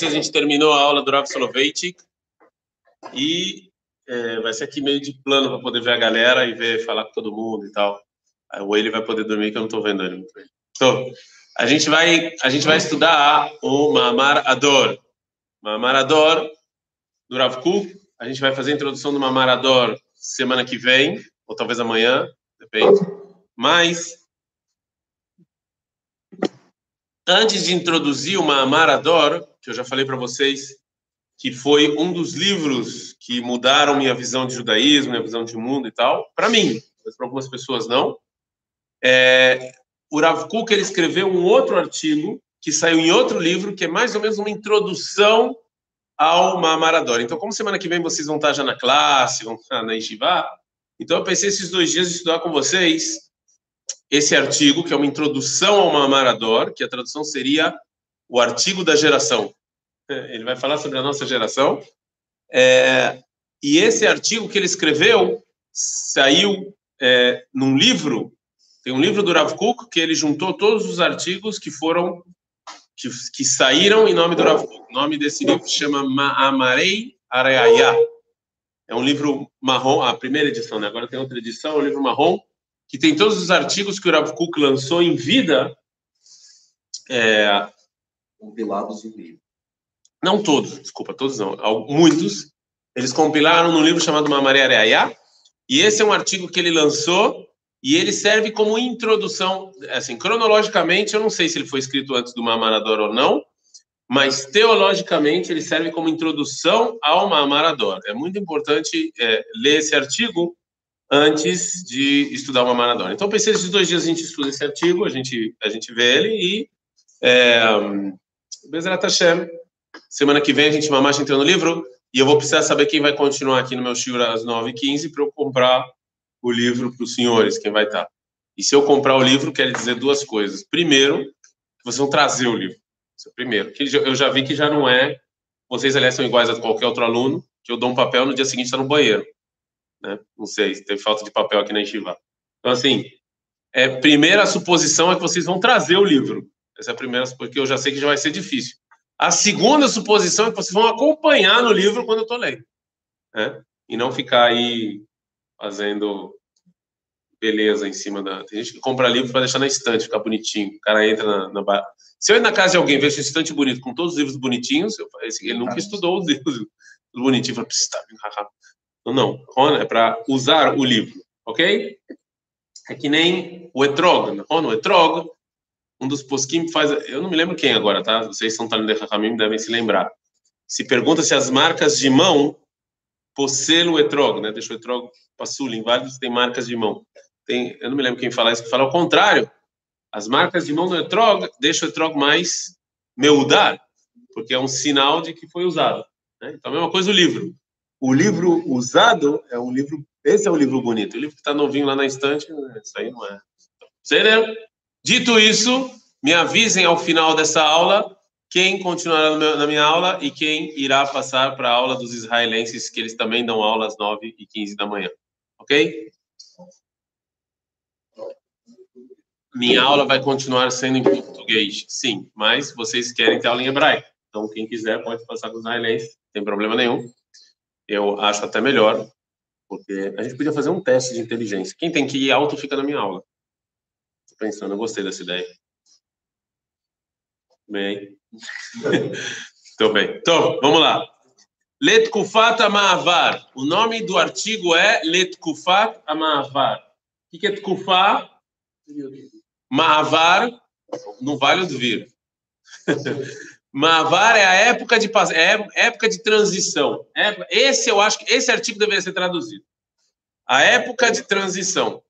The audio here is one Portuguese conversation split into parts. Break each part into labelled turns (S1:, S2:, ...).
S1: vocês, a gente terminou a aula do Rav Soloveitchik e é, vai ser aqui meio de plano para poder ver a galera e ver, falar com todo mundo e tal. O ele vai poder dormir que eu não estou vendo ele muito bem. Então, a gente vai, a gente vai estudar o Mamar Ador. Mamar Ador, do Rav Kuk. A gente vai fazer a introdução do Mamar Ador semana que vem, ou talvez amanhã, depende. Mas antes de introduzir o Mahamador, que eu já falei para vocês, que foi um dos livros que mudaram minha visão de judaísmo, minha visão de mundo e tal, para mim, mas para algumas pessoas não. É, o Rav Kuk, ele escreveu um outro artigo que saiu em outro livro, que é mais ou menos uma introdução ao Mahamador. Então, como semana que vem vocês vão estar já na classe, vão estar na Yeshiva, então eu pensei esses dois dias estudar com vocês esse artigo, que é uma introdução ao Mamarador, que a tradução seria o artigo da geração. Ele vai falar sobre a nossa geração. É, e esse artigo que ele escreveu saiu é, num livro, tem um livro do Rav Kuk, que ele juntou todos os artigos que foram, que, que saíram em nome do Rav Kuk. O nome desse livro chama Ma'amarei Areaya. É um livro marrom, a primeira edição, né? agora tem outra edição, é um livro marrom, que tem todos os artigos que o Rav Kuk lançou em vida. É,
S2: compilados em livro.
S1: Não todos, desculpa, todos não, muitos. Eles compilaram num livro chamado Mamaré Areia, e esse é um artigo que ele lançou e ele serve como introdução, assim, cronologicamente, eu não sei se ele foi escrito antes do Mamarador ou não, mas teologicamente ele serve como introdução ao Mamarador. É muito importante é, ler esse artigo antes de estudar uma maratona. Então, pensei esses dois dias a gente estuda esse artigo, a gente, a gente vê ele e. É, Bezerra Hashem, semana que vem a gente mamacha entra no livro e eu vou precisar saber quem vai continuar aqui no meu Shura às 9h15 para eu comprar o livro para os senhores, quem vai estar. E se eu comprar o livro, quer dizer duas coisas. Primeiro, vocês vão trazer o livro. É primeiro. Que eu já vi que já não é. Vocês, aliás, são iguais a qualquer outro aluno, que eu dou um papel no dia seguinte está no banheiro né? Não sei, teve falta de papel aqui na Enchiva. Então, assim, é, primeira suposição é que vocês vão trazer o livro. Essa é a primeira, porque eu já sei que já vai ser difícil. A segunda suposição é que vocês vão acompanhar no livro quando eu estou lendo. Né? E não ficar aí fazendo beleza em cima da. Tem gente que compra livro para deixar na estante, ficar bonitinho. O cara entra na, na. Se eu ir na casa de alguém ver esse estante bonito com todos os livros bonitinhos, eu, ele nunca estudou os livros bonitinhos. Fala, tá, não, não. é para usar o livro, ok? É que nem o etrog. O etrog, um dos posquim faz. Eu não me lembro quem agora, tá? Vocês são Talmud Chachamim, devem se lembrar. Se pergunta se as marcas de mão possuem o etrog, né? Deixa o etrog passul, em vários tem marcas de mão. Tem, eu não me lembro quem fala isso, que fala o contrário. As marcas de mão do etrog deixam o etrog mais meudar, porque é um sinal de que foi usado. Né? Então, a mesma coisa o livro o livro usado é um livro. Esse é o livro bonito. O livro que está novinho lá na estante, isso aí não é. Entendeu? Dito isso, me avisem ao final dessa aula quem continuará na minha aula e quem irá passar para a aula dos israelenses, que eles também dão aula às 9 e 15 da manhã. Ok? Minha aula vai continuar sendo em português, sim, mas vocês querem ter aula em hebraico. Então, quem quiser pode passar com os israelenses, tem problema nenhum eu acho até melhor, porque a gente podia fazer um teste de inteligência. Quem tem que ir alto fica na minha aula. Pensando, eu gostei dessa ideia. Bem. Tô bem. Então, vamos lá. Letkufat Amavar. O nome do artigo é Letkufat Amavar. O que é Tkufá? Maavar, no Vale do Vir. Mavar é a época de é época de transição. Esse eu acho que esse artigo deveria ser traduzido. A época de transição.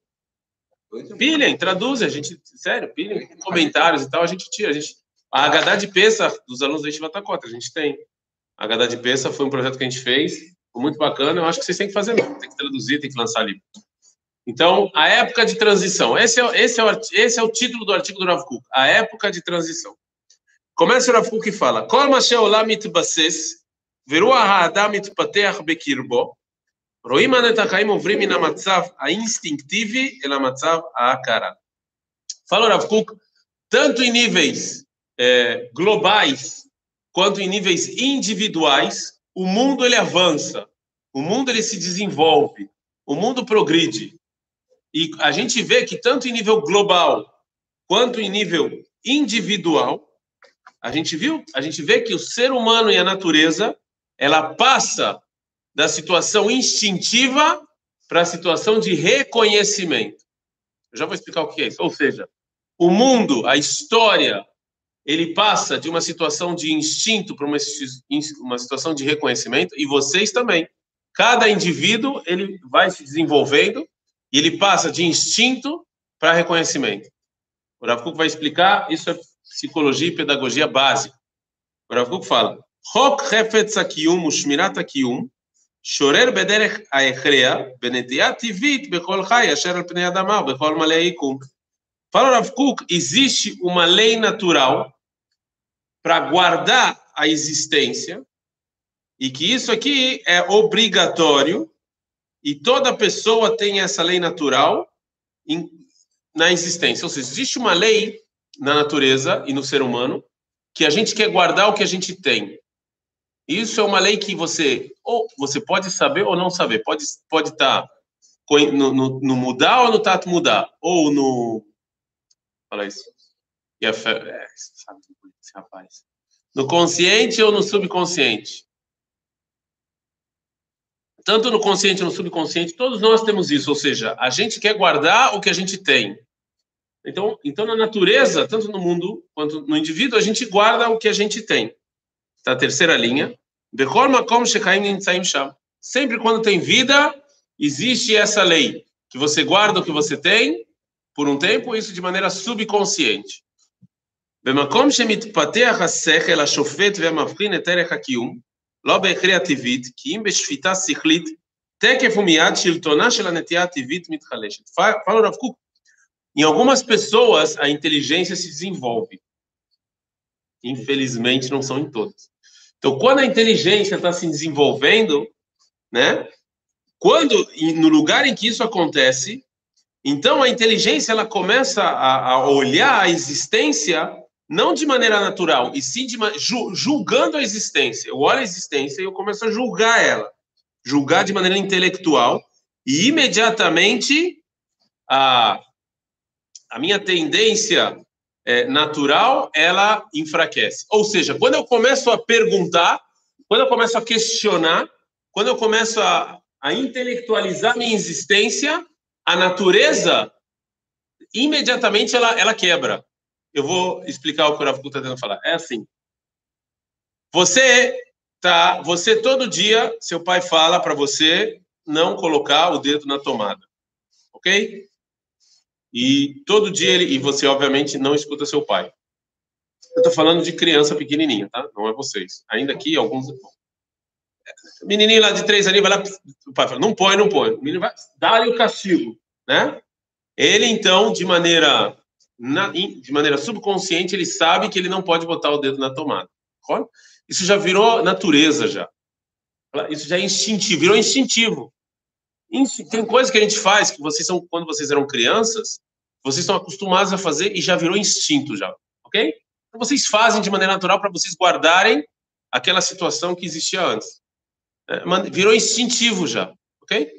S1: Pilhem, traduz, a gente, sério, pilhem, comentários e tal, a gente tira. A, gente, a de Peça dos alunos da Estiva Cota, a gente tem. A Hadá de Peça foi um projeto que a gente fez, foi muito bacana, eu acho que vocês têm que fazer mesmo, tem que traduzir, tem que lançar livro. Então, a época de transição, esse é, esse é, o, esse é o título do artigo do Rav Kuk, a época de transição. Começa o Rav Kuk e fala, Kol Masheolam mitbases, veru ha-adam mitpateach bekirbo, Roim anetachaim ovrim inamatzav a instinctive elamatzav a akara. Fala Rav Kuk, tanto em níveis é, globais quanto em níveis individuais, o mundo ele avança, o mundo ele se desenvolve, o mundo progride. E a gente vê que tanto em nível global quanto em nível individual, a gente viu, a gente vê que o ser humano e a natureza ela passa da situação instintiva para a situação de reconhecimento. Eu já vou explicar o que é isso. Ou seja, o mundo, a história, ele passa de uma situação de instinto para uma, uma situação de reconhecimento, e vocês também. Cada indivíduo, ele vai se desenvolvendo, e ele passa de instinto para reconhecimento. O Rav vai explicar, isso é psicologia e pedagogia básica. O Rav Kuk fala, Chok Hefetz HaKiyum Ushmirat HaKiyum שוrer בדרך ההכרע, בנטייה טבעית בכל חי אשר על פני אדמה ובכל מלא היקום. Fala Rav Kuk, existe uma lei natural para guardar a existência e que isso aqui é obrigatório e toda pessoa tem essa lei natural em, na existência. Ou seja, existe uma lei na natureza e no ser humano que a gente quer guardar o que a gente tem. Isso é uma lei que você ou você pode saber ou não saber. Pode pode estar tá no, no, no, mudar ou no tato mudar ou no fala isso. E a fé, é, sabe esse rapaz. No consciente ou no subconsciente? Tanto no consciente ou no subconsciente, todos nós temos isso, ou seja, a gente quer guardar o que a gente tem. Então, então na natureza, tanto no mundo quanto no indivíduo, a gente guarda o que a gente tem Está a terceira linha. Sempre quando tem vida, existe essa lei, que você guarda o que você tem por um tempo, isso de maneira subconsciente. במקום שמתפתח השכל השופט והמבחין את ערך הקיום, לא בהכרח טבעית, כי אם בשפיטה שכלית, תקף ומיד שלטונה של הנטייה הטבעית מתחלשת. Fala Rav Kuk, em algumas pessoas a inteligência se desenvolve. Infelizmente não são em todas. Então, quando a inteligência está se desenvolvendo, né? Quando no lugar em que isso acontece, então a inteligência ela começa a, a olhar a existência não de maneira natural, e sim de, julgando a existência. Eu olho a existência e eu começo a julgar ela, julgar de maneira intelectual, e imediatamente a, a minha tendência é, natural, ela enfraquece. Ou seja, quando eu começo a perguntar, quando eu começo a questionar, quando eu começo a, a intelectualizar minha existência, a natureza, imediatamente ela, ela quebra. Eu vou explicar o que o Rav está tentando falar. É assim. Você tá, você todo dia, seu pai fala para você não colocar o dedo na tomada. OK? E todo dia ele, e você obviamente não escuta seu pai. Eu estou falando de criança pequenininha, tá? Não é vocês. Ainda aqui alguns menininho lá de três anos vai lá, o pai fala, não põe, não põe. O menino vai dar-lhe o castigo, né? Ele então, de maneira de maneira subconsciente, ele sabe que ele não pode botar o dedo na tomada. Isso já virou natureza já. Isso já é instintivo, virou instintivo. Tem coisas que a gente faz que vocês são quando vocês eram crianças, vocês estão acostumados a fazer e já virou instinto já, ok? Então vocês fazem de maneira natural para vocês guardarem aquela situação que existia antes. É, virou instintivo já, ok?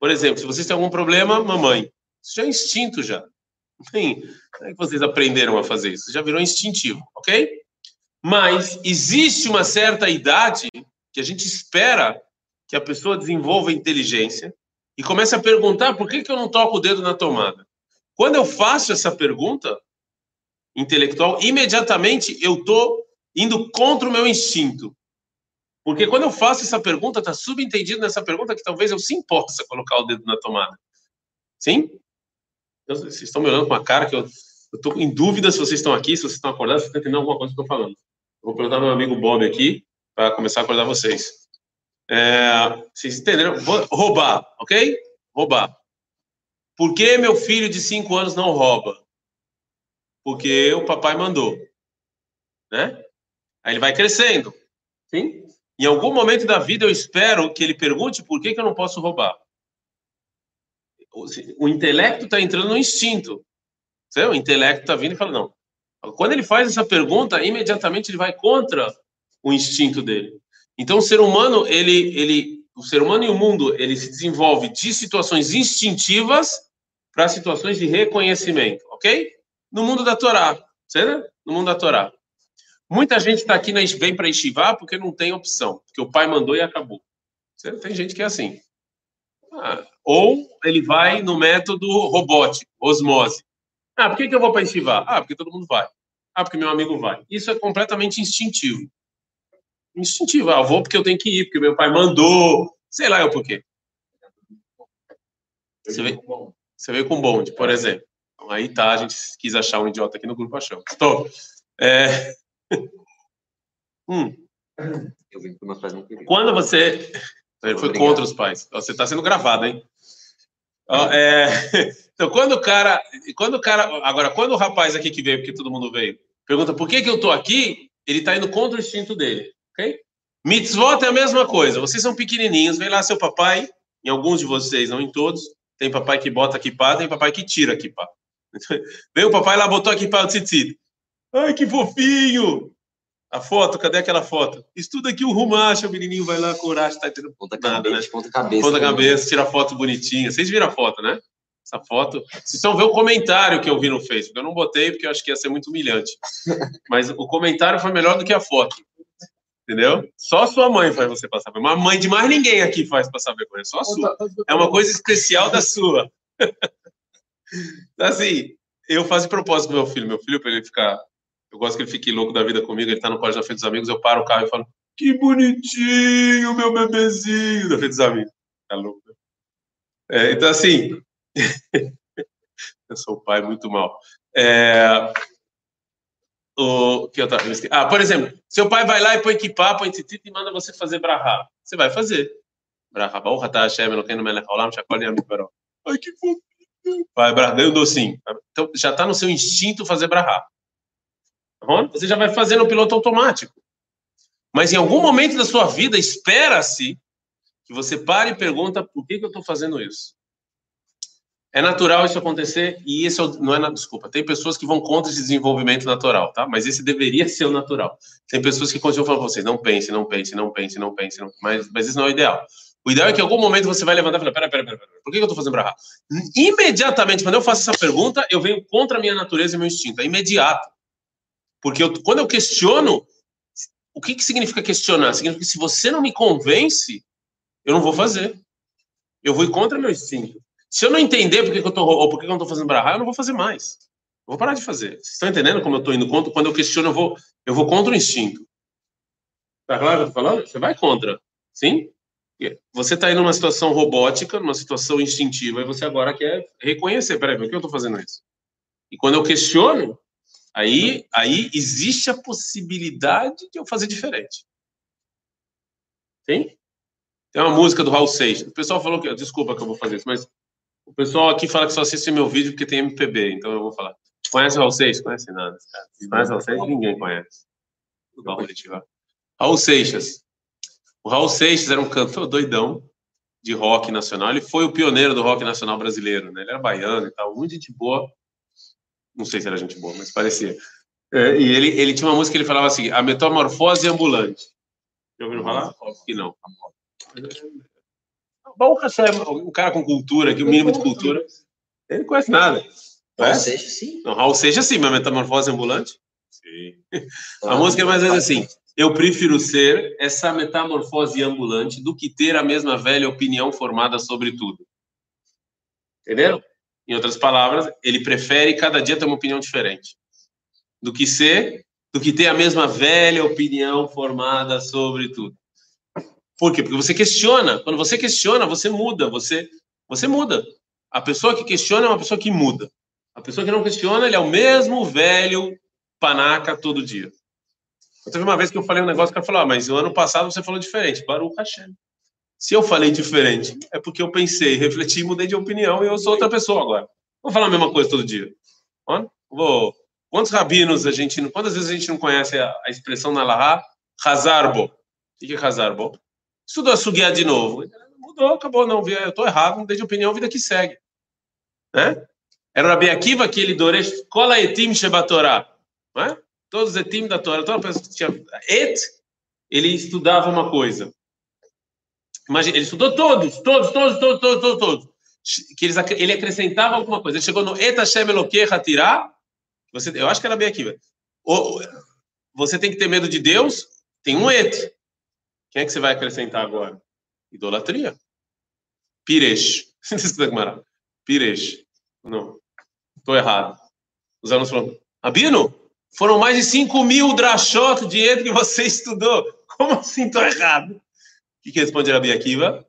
S1: Por exemplo, se vocês têm algum problema, mamãe, isso já é instinto já. Bem, é que vocês aprenderam a fazer isso? Já virou instintivo, ok? Mas existe uma certa idade que a gente espera que a pessoa desenvolva inteligência e comece a perguntar por que, que eu não toco o dedo na tomada. Quando eu faço essa pergunta intelectual, imediatamente eu estou indo contra o meu instinto. Porque quando eu faço essa pergunta, está subentendido nessa pergunta que talvez eu sim possa colocar o dedo na tomada. Sim? Vocês estão me olhando com uma cara que eu estou em dúvida se vocês estão aqui, se vocês estão acordados, se estão entendendo alguma coisa que eu estou falando. vou perguntar ao meu amigo Bob aqui, para começar a acordar vocês. É, vocês entenderam? Vou roubar, ok? Roubar. Por que meu filho de cinco anos não rouba? Porque o papai mandou, né? Aí ele vai crescendo, sim? Em algum momento da vida eu espero que ele pergunte por que, que eu não posso roubar. O, o intelecto está entrando no instinto. O intelecto está vindo e fala, não, Quando ele faz essa pergunta, imediatamente ele vai contra o instinto dele. Então, o ser humano, ele, ele, o ser humano e o mundo, ele se desenvolve de situações instintivas para situações de reconhecimento, ok? No mundo da Torá, certo? No mundo da Torá. Muita gente está aqui, na, vem para Estivá porque não tem opção, porque o pai mandou e acabou. Certo? Tem gente que é assim. Ah, ou ele vai no método robótico, osmose. Ah, por que, que eu vou para Estivá? Ah, porque todo mundo vai. Ah, porque meu amigo vai. Isso é completamente instintivo. Instintivo. Ah, vou porque eu tenho que ir, porque meu pai mandou. Sei lá eu por quê. Você veio, você veio com bonde, por exemplo. Então, aí tá, a gente quis achar um idiota aqui no grupo, achou. Estou. É... hum. Eu vim meus pais não queriam. Quando você... Ele foi Obrigado. contra os pais. Você está sendo gravado, hein? É... Então, quando o cara, quando o cara, agora, quando o rapaz aqui que veio, porque todo mundo veio, pergunta por que que eu tô aqui, ele está indo contra o instinto dele, ok? Mitzvot é a mesma coisa. Vocês são pequenininhos, vem lá seu papai, em alguns de vocês, não em todos, tem papai que bota aqui pá, tem papai que tira aqui pá. Vem o papai lá, botou aqui pá o tzitzit. Ai, que fofinho! A foto, cadê aquela foto? Estuda aqui o Rumacha, o menininho vai lá, coragem, tá tendo
S2: ponta nada, cabeça, né? ponta cabeça.
S1: Ponta cabeça, tira foto bonitinha. Vocês viram a foto, né? Essa foto. Vocês estão vendo o comentário que eu vi no Facebook. Eu não botei porque eu acho que ia ser muito humilhante. Mas o comentário foi melhor do que a foto. Entendeu? Só sua mãe faz você passar vergonha. Uma mãe de mais ninguém aqui faz passar vergonha. Só a sua. É uma coisa especial da sua. Então, assim, eu faço de propósito meu filho. Meu filho, para ele ficar eu gosto que ele fique louco da vida comigo, ele está no colégio da frente dos amigos, eu paro o carro e falo, que bonitinho, meu bebezinho, da frente dos amigos. Tá louco. Né? É, então, assim, eu sou o pai muito mal. É, o que eu tava, Ah, por exemplo, seu pai vai lá e põe equipar, põe titita e manda você fazer brahá. Você vai fazer. Brahá, baú, ratá, Hashem, Eloqueno, Melech, Olam, Shakol, Yam, Ai, que fofinho. Vai, brahá, um docinho. Então, já está no seu instinto fazer brahá. Tá você já vai fazer no piloto automático. Mas em algum momento da sua vida, espera-se que você pare e pergunta por que, que eu estou fazendo isso. É natural isso acontecer e esse é não é desculpa. Tem pessoas que vão contra esse desenvolvimento natural, tá? Mas esse deveria ser o natural. Tem pessoas que continuam falando para você, não pense, não pense, não pense, não pense, não... Mas, mas isso não é o ideal. O ideal é que em algum momento você vai levantar e falar, pera, pera, pera, pera, por que eu estou fazendo brahá? Imediatamente, quando eu faço essa pergunta, eu venho contra a minha natureza e meu instinto. É imediato. Porque eu, quando eu questiono, o que, que significa questionar? Significa que se você não me convence, eu não vou fazer. Eu vou ir contra meu instinto. Se eu não entender por que, que eu tô, ou por que, que eu não estou fazendo brahá, eu não vou fazer mais. Eu vou parar de fazer. Vocês estão entendendo como eu estou indo contra? Quando eu questiono, eu vou, eu vou contra o instinto. Tá claro que eu estou falando? Você vai contra. Sim? Você está indo numa situação robótica, numa situação instintiva, e você agora quer reconhecer. Peraí, por que eu estou fazendo isso? E quando eu questiono, Aí, aí existe a possibilidade de eu fazer diferente. Tem? Tem uma música do Raul Seixas. O pessoal falou que. Desculpa que eu vou fazer isso, mas o pessoal aqui fala que só assiste meu vídeo porque tem MPB, então eu vou falar. Conhece o Raul Seixas? Conhece nada. Conhece o Raul Seixas? Ninguém conhece. Raul Seixas. O Raul Seixas era um cantor doidão de rock nacional. Ele foi o pioneiro do rock nacional brasileiro. Né? Ele era baiano e tal, muito gente boa. Não sei se era gente boa, mas parecia. É, e ele, ele tinha uma música que ele falava assim: A Metamorfose Ambulante. Já ouviram falar? Óbvio que não. Bom, um cara com cultura, aqui, o mínimo de cultura. Ele não conhece nada.
S2: Raul Seixas, sim.
S1: Não, Raul Seixas, sim, mas Metamorfose Ambulante? Sim. A música é mais ou menos assim: Eu prefiro ser essa metamorfose ambulante do que ter a mesma velha opinião formada sobre tudo. Entenderam? Em outras palavras, ele prefere cada dia ter uma opinião diferente do que ser, do que ter a mesma velha opinião formada sobre tudo. Por quê? Porque você questiona. Quando você questiona, você muda. Você, você muda. A pessoa que questiona é uma pessoa que muda. A pessoa que não questiona, ele é o mesmo velho panaca todo dia. Eu teve uma vez que eu falei um negócio que ela falou: ah, mas o ano passado você falou diferente. Baruch Hashem. Se eu falei diferente, é porque eu pensei, refleti, mudei de opinião e eu sou outra pessoa agora. Vou falar a mesma coisa todo dia. Vou. Quantos rabinos a gente, quantas vezes a gente não conhece a, a expressão na Laha? Hazarbo. O que é Hazarbo? Estudou a suguiar de novo. Mudou, acabou, não, eu estou errado, mudei de opinião, vida que segue. Né? Era o Rabi Akiva que ele doresh kola etim shebatorá. não é? Todos os etim da Torá, toda pessoa que tinha et, ele estudava uma coisa. Imagina, ele estudou todos, todos, todos, todos, todos, todos, todos. Que eles, ele acrescentava alguma coisa. Ele chegou no et Hashem Hatirá, você, eu acho que era bem aqui, velho. Você tem que ter medo de Deus, tem um et. Quem é que você vai acrescentar agora? Idolatria. Piresh. Piresh. Não. Estou errado. Os alunos falam, Abino, foram mais de 5 mil drachot et que você estudou. Como assim estou errado? O que, que responde Rabi Akiva?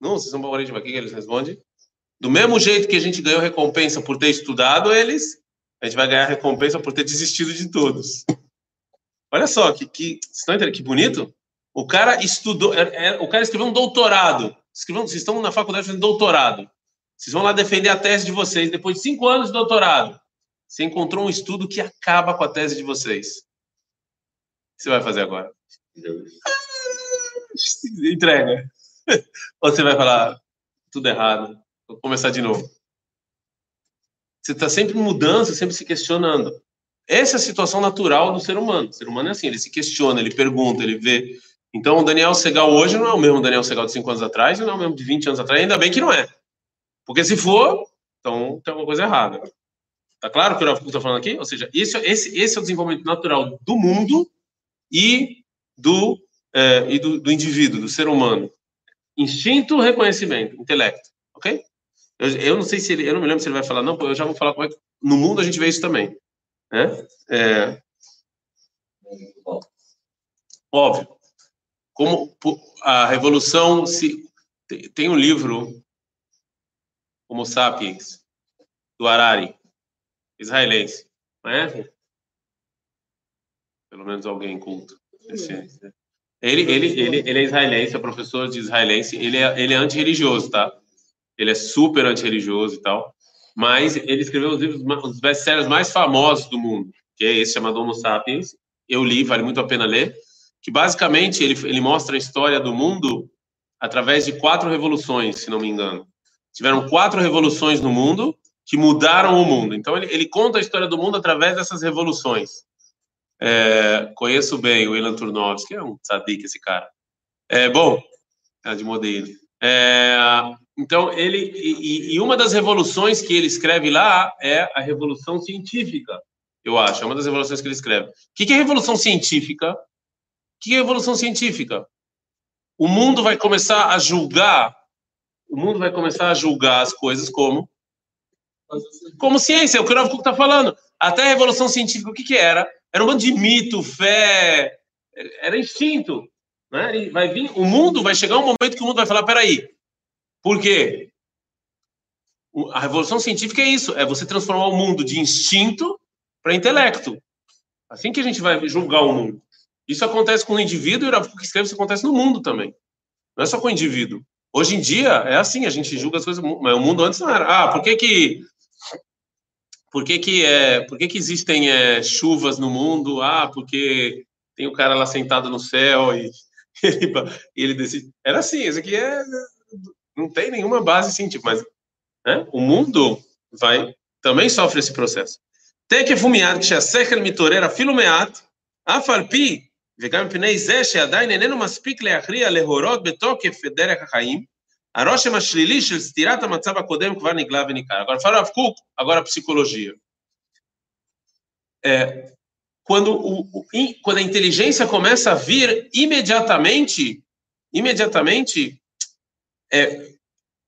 S1: Não, vocês são favoritos, o que, que eles respondem? Do mesmo jeito que a gente ganhou recompensa por ter estudado eles, a gente vai ganhar recompensa por ter desistido de todos. Olha só, que, que, estão entendendo que bonito? O cara estudou, é, é, o cara escreveu um doutorado. Escreveu, vocês estão na faculdade fazendo doutorado. Vocês vão lá defender a tese de vocês. Depois de cinco anos de doutorado, você encontrou um estudo que acaba com a tese de vocês. O que você vai fazer agora? Entrega. Ou você vai falar tudo errado. Vou começar de novo. Você está sempre mudando, sempre se questionando. Essa é a situação natural do ser humano. O ser humano é assim, ele se questiona, ele pergunta, ele vê. Então, o Daniel Segal hoje não é o mesmo Daniel Segal de 5 anos atrás, não é o mesmo de 20 anos atrás, ainda bem que não é. Porque se for, então tem alguma coisa errada. Tá claro o que eu estou falando aqui? Ou seja, esse, esse, esse é o desenvolvimento natural do mundo e do, é, e do, do indivíduo, do ser humano. Instinto, reconhecimento, intelecto. Ok? Eu, eu não sei se ele, eu não me lembro se ele vai falar, não, eu já vou falar como é que no mundo a gente vê isso também. Né? É, óbvio. Como a revolução se tem um livro Homo sapiens do Harari, israelense, conhece? Pelo menos alguém culto. Ele, ele, ele, ele é israelense, é professor de israelense, ele é, ele é antirreligioso, tá? Ele é super antirreligioso e tal mas ele escreveu os livros, os best-sellers mais famosos do mundo, que é esse chamado Homo Sapiens. Eu li, vale muito a pena ler. Que basicamente ele, ele mostra a história do mundo através de quatro revoluções, se não me engano. Tiveram quatro revoluções no mundo que mudaram o mundo. Então ele, ele conta a história do mundo através dessas revoluções. É, conheço bem o Ilan Turnovski, é um tzadik esse cara. É, bom, é de. É, então, ele e, e, uma das revoluções que ele escreve lá é a revolução científica, eu acho. É uma das revoluções que ele escreve. O que é revolução científica? Que é revolução científica? O mundo vai começar a julgar, o mundo vai começar a julgar as coisas como como ciência, é o que o Rav está falando. Até a revolução científica, o que, que era? Era um bando de mito, fé, era instinto. Né? Vai vir, o mundo vai chegar um momento que o mundo vai falar: peraí, por quê? A revolução científica é isso, é você transformar o mundo de instinto para intelecto. Assim que a gente vai julgar o mundo. Isso acontece com o indivíduo e o que escreve isso acontece no mundo também. Não é só com o indivíduo. Hoje em dia é assim, a gente julga as coisas, mas o mundo antes não era. Ah, por que que por que que é, por que que existem é, chuvas no mundo? Ah, porque tem o cara lá sentado no céu e ele, ele decide. Era assim, isso aqui é não tem nenhuma base científica, mas né, o mundo vai também sofre esse processo. Tem que fumiar que se a seca mitoreira filomeat, afarpi וגם מפני זה שעדיין איננו מספיק להכריע להורות בתוקף את דרך החיים, הרושם השלילי של סתירת המצב הקודם כבר נגלה וניכר. Agora fala Rav Kuk, agora a psicologia. É, quando, o, o, quando a inteligência começa a vir imediatamente, imediatamente é,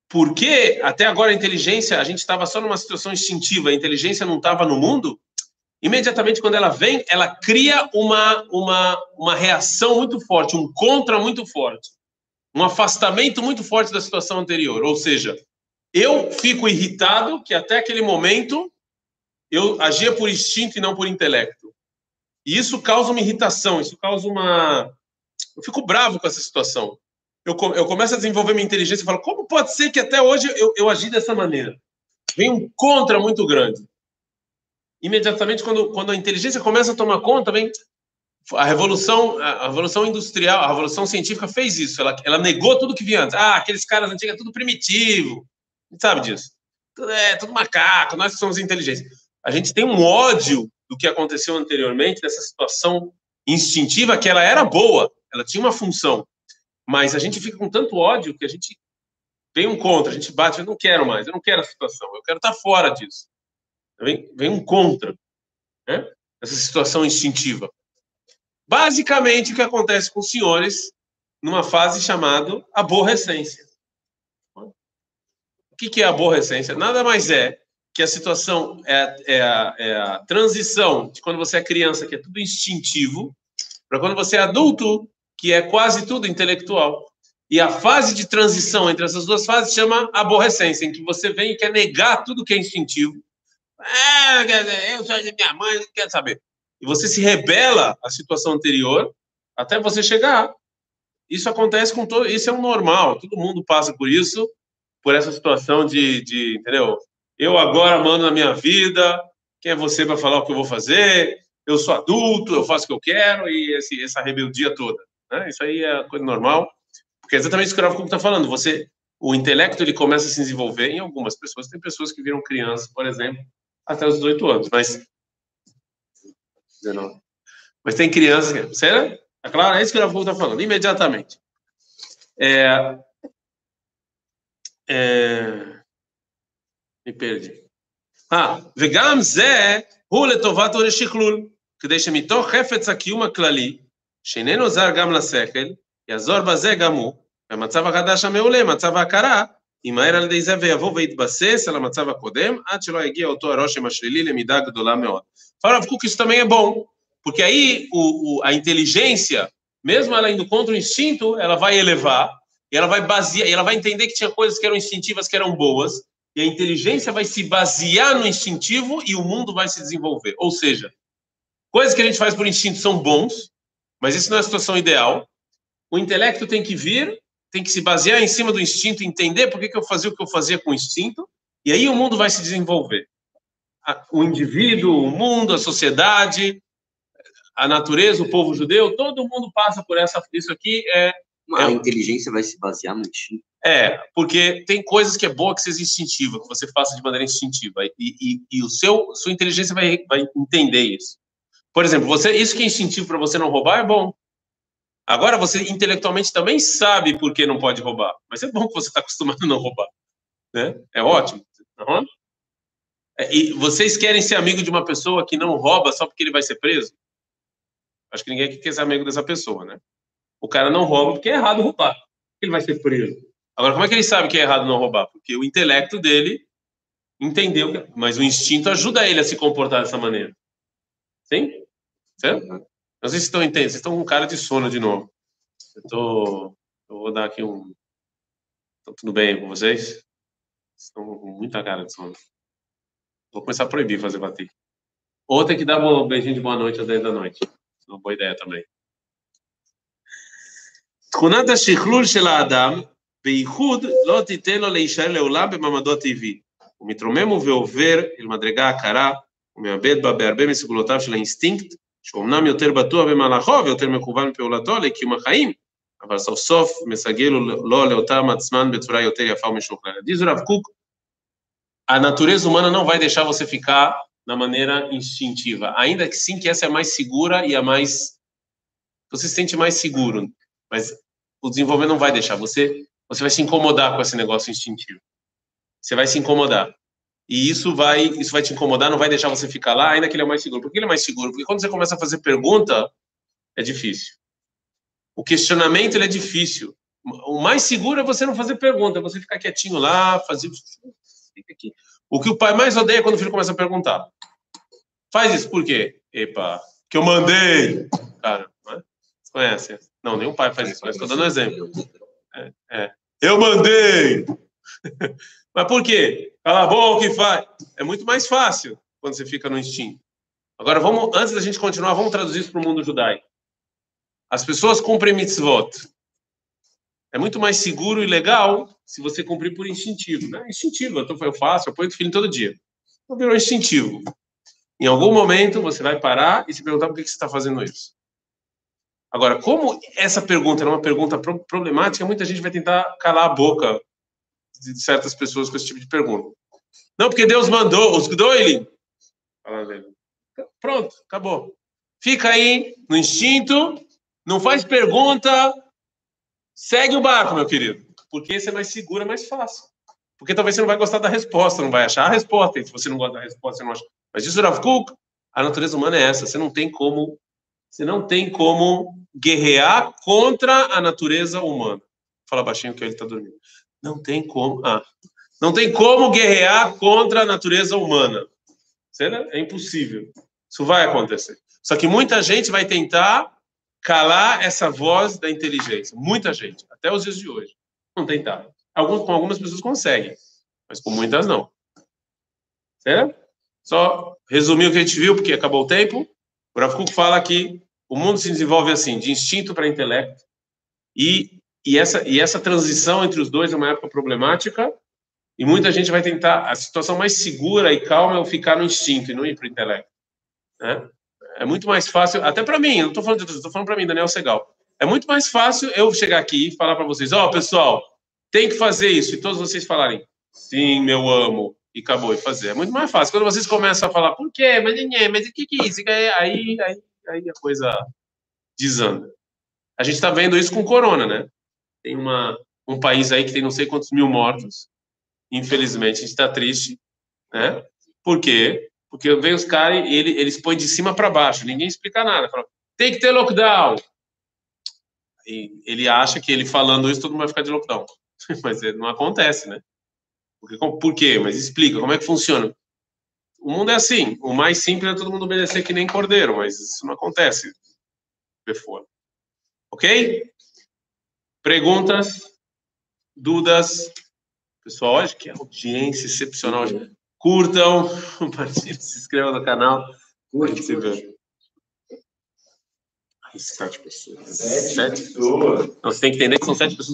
S1: porque até agora a inteligência, a gente estava só numa situação instintiva, a inteligência não estava no mundo, imediatamente quando ela vem, ela cria uma, uma, uma reação muito forte, um contra muito forte, um afastamento muito forte da situação anterior. Ou seja, eu fico irritado que até aquele momento eu agia por instinto e não por intelecto. E isso causa uma irritação, isso causa uma. Eu fico bravo com essa situação eu, eu começo a desenvolver minha inteligência e falo, como pode ser que até hoje eu, eu agi dessa maneira? Vem um contra muito grande. Imediatamente, quando, quando a inteligência começa a tomar conta, vem a revolução, a revolução industrial, a revolução científica fez isso. Ela, ela negou tudo que vinha antes. Ah, aqueles caras antigos é tudo primitivo. A gente sabe disso. É tudo macaco, nós somos inteligentes. A gente tem um ódio do que aconteceu anteriormente, dessa situação instintiva, que ela era boa, ela tinha uma função, mas a gente fica com tanto ódio que a gente vem um contra, a gente bate, eu não quero mais, eu não quero a situação, eu quero estar fora disso. Vem, vem um contra, né? essa situação instintiva. Basicamente, o que acontece com os senhores numa fase chamada aborrecência. O que, que é aborrecência? Nada mais é que a situação é, é, a, é a transição de quando você é criança, que é tudo instintivo, para quando você é adulto, que é quase tudo intelectual. E a fase de transição entre essas duas fases chama aborrecência, em que você vem e quer negar tudo que é instintivo. É, eu sou de minha mãe, não quero saber. E você se rebela à situação anterior até você chegar. Isso acontece com todo, isso é um normal, todo mundo passa por isso, por essa situação de, de entendeu? Eu agora mando na minha vida, quem é você para falar o que eu vou fazer? Eu sou adulto, eu faço o que eu quero e esse, essa rebeldia toda. Né? Isso aí é coisa normal, porque é exatamente isso que o Rafa está falando. Você, o intelecto ele começa a se desenvolver em algumas pessoas. Tem pessoas que viram crianças, por exemplo, até os 18 anos, mas 19. Mas tem crianças que. Sério? É claro, é isso que o Rafa está falando, imediatamente. É, é, me perdi. אה, וגם זה הוא לטובת עונש שכלול, כדי שמתוך חפץ הקיום הכללי, שאיננו זר גם לשכל, יעזור בזה גם הוא, במצב החדש המעולה, מצב ההכרה, ימהר על ידי זה ויבוא ויתבסס על המצב הקודם, עד שלא יגיע אותו הרושם השלילי למידה גדולה מאוד. Fala, Rav isso também é bom, porque aí o, o, a inteligência, mesmo ela indo contra o instinto, ela vai elevar, e ela vai basear, e ela vai entender que tinha coisas que eram instintivas que eram boas, e a inteligência vai se basear no instintivo e o mundo vai se desenvolver. Ou seja, coisas que a gente faz por instinto são bons, mas isso não é a situação ideal. O intelecto tem que vir, tem que se basear em cima do instinto, entender por que, que eu fazia o que eu fazia com o instinto, e aí o mundo vai se desenvolver. O indivíduo, o mundo, a sociedade, a natureza, o povo judeu, todo mundo passa por essa. Isso aqui é.
S2: A é, inteligência vai se basear no instinto.
S1: É, porque tem coisas que é boa que seja instintiva, que você faça de maneira instintiva. E, e, e o seu, sua inteligência vai, vai entender isso. Por exemplo, você, isso que é instintivo para você não roubar é bom. Agora, você intelectualmente também sabe por que não pode roubar. Mas é bom que você está acostumado a não roubar. Né? É ótimo. Uhum. E vocês querem ser amigo de uma pessoa que não rouba só porque ele vai ser preso? Acho que ninguém quer ser amigo dessa pessoa, né? O cara não rouba porque é errado roubar. Ele vai ser preso. Agora, como é que ele sabe que é errado não roubar? Porque o intelecto dele entendeu, que... mas o instinto ajuda ele a se comportar dessa maneira. Sim? Certo? Não sei se estão entendendo. Vocês estão com cara de sono de novo. Eu, tô... eu vou dar aqui um. Tá tudo bem com vocês? Estão com muita cara de sono. Vou começar a proibir fazer bater. Ou tem que dar um beijinho de boa noite às 10 da noite. Uma boa ideia também. תכונת השכלול של האדם בייחוד לא תיתן לו להישאר לעולם במעמדו הטבעי. הוא מתרומם ועובר אל מדרגה הקרה, ומאבד בה בהרבה מסגולותיו של האינסטינקט, שאומנם יותר בטוח במהלכו ויותר מכוון בפעולתו לקיום החיים, אבל סוף סוף מסגל לו לאותם עצמן בצורה יותר יפה ומשוכללת. Diz o Rav Kuk, a natureza humana não vai deixar você ficar na maneira instintiva, ainda que sim que essa é a mais segura e a mais você se sente mais seguro, mas o desenvolvimento não vai deixar você você vai se incomodar com esse negócio instintivo. Você vai se incomodar. E isso vai, isso vai te incomodar, não vai deixar você ficar lá, ainda que ele é mais seguro. Por que ele é mais seguro? Porque quando você começa a fazer pergunta, é difícil. O questionamento ele é difícil. O mais seguro é você não fazer pergunta, é você ficar quietinho lá, fazer. O que o pai mais odeia é quando o filho começa a perguntar. Faz isso, por quê? Epa, que eu mandei. Cara, né? você conhece? Não, nenhum pai faz isso, mas estou dando um exemplo. É, é. Eu mandei! Mas por quê? Cala a boca que faz. É muito mais fácil quando você fica no instinto. Agora, vamos, antes da gente continuar, vamos traduzir isso para o mundo judaico. As pessoas cumprem mitzvot. É muito mais seguro e legal se você cumprir por instintivo. Né? Instintivo, então eu faço, eu ponho o filho todo dia. Então virou instintivo. Em algum momento você vai parar e se perguntar por que você está fazendo isso. Agora, como essa pergunta é uma pergunta problemática, muita gente vai tentar calar a boca de certas pessoas com esse tipo de pergunta. Não, porque Deus mandou, os Gdoilim, Pronto, acabou. Fica aí no instinto, não faz pergunta, segue o barco, meu querido. Porque você é mais seguro, é mais fácil. Porque talvez você não vai gostar da resposta, não vai achar a resposta. E se você não gosta da resposta, você não acha. Mas isso, Rav Kuk, a natureza humana é essa. Você não tem como, você não tem como guerrear contra a natureza humana. Fala baixinho que ele está dormindo. Não tem como. Ah, não tem como guerrear contra a natureza humana. É impossível. Isso vai acontecer. Só que muita gente vai tentar calar essa voz da inteligência. Muita gente, até os dias de hoje. Não tentar. Alguns, com algumas pessoas conseguem, mas com muitas não. Só resumir o que a gente viu, porque acabou o tempo. O Rav fala que o mundo se desenvolve assim, de instinto para intelecto, e, e, essa, e essa transição entre os dois é uma época problemática, e muita gente vai tentar, a situação mais segura e calma é ficar no instinto e não ir para o intelecto. Né? É muito mais fácil, até para mim, não estou falando de estou falando para mim, Daniel Segal. É muito mais fácil eu chegar aqui e falar para vocês, ó, oh, pessoal, tem que fazer isso, e todos vocês falarem, sim, meu amo, e acabou e fazer. É muito mais fácil. Quando vocês começam a falar, por quê? Mas, mas o que, que é isso? Aí, aí, aí a coisa desanda. A gente está vendo isso com corona, né? Tem uma, um país aí que tem não sei quantos mil mortos. Infelizmente, a gente está triste, né? Por quê? Porque vem os caras e ele, eles põem de cima para baixo, ninguém explica nada. Fala, tem que ter lockdown. E ele acha que ele falando isso, todo mundo vai ficar de lockdown. Mas não acontece, né? Porque, por quê? Mas explica, como é que funciona? O mundo é assim, o mais simples é todo mundo obedecer que nem cordeiro, mas isso não acontece. Ok? Perguntas? Dúvidas? Pessoal, hoje que audiência excepcional. Curtam, compartilhem, se inscrevam no canal. Curte, se vê. Sete pessoas. Sete pessoas. Não, você tem que entender que são sete pessoas.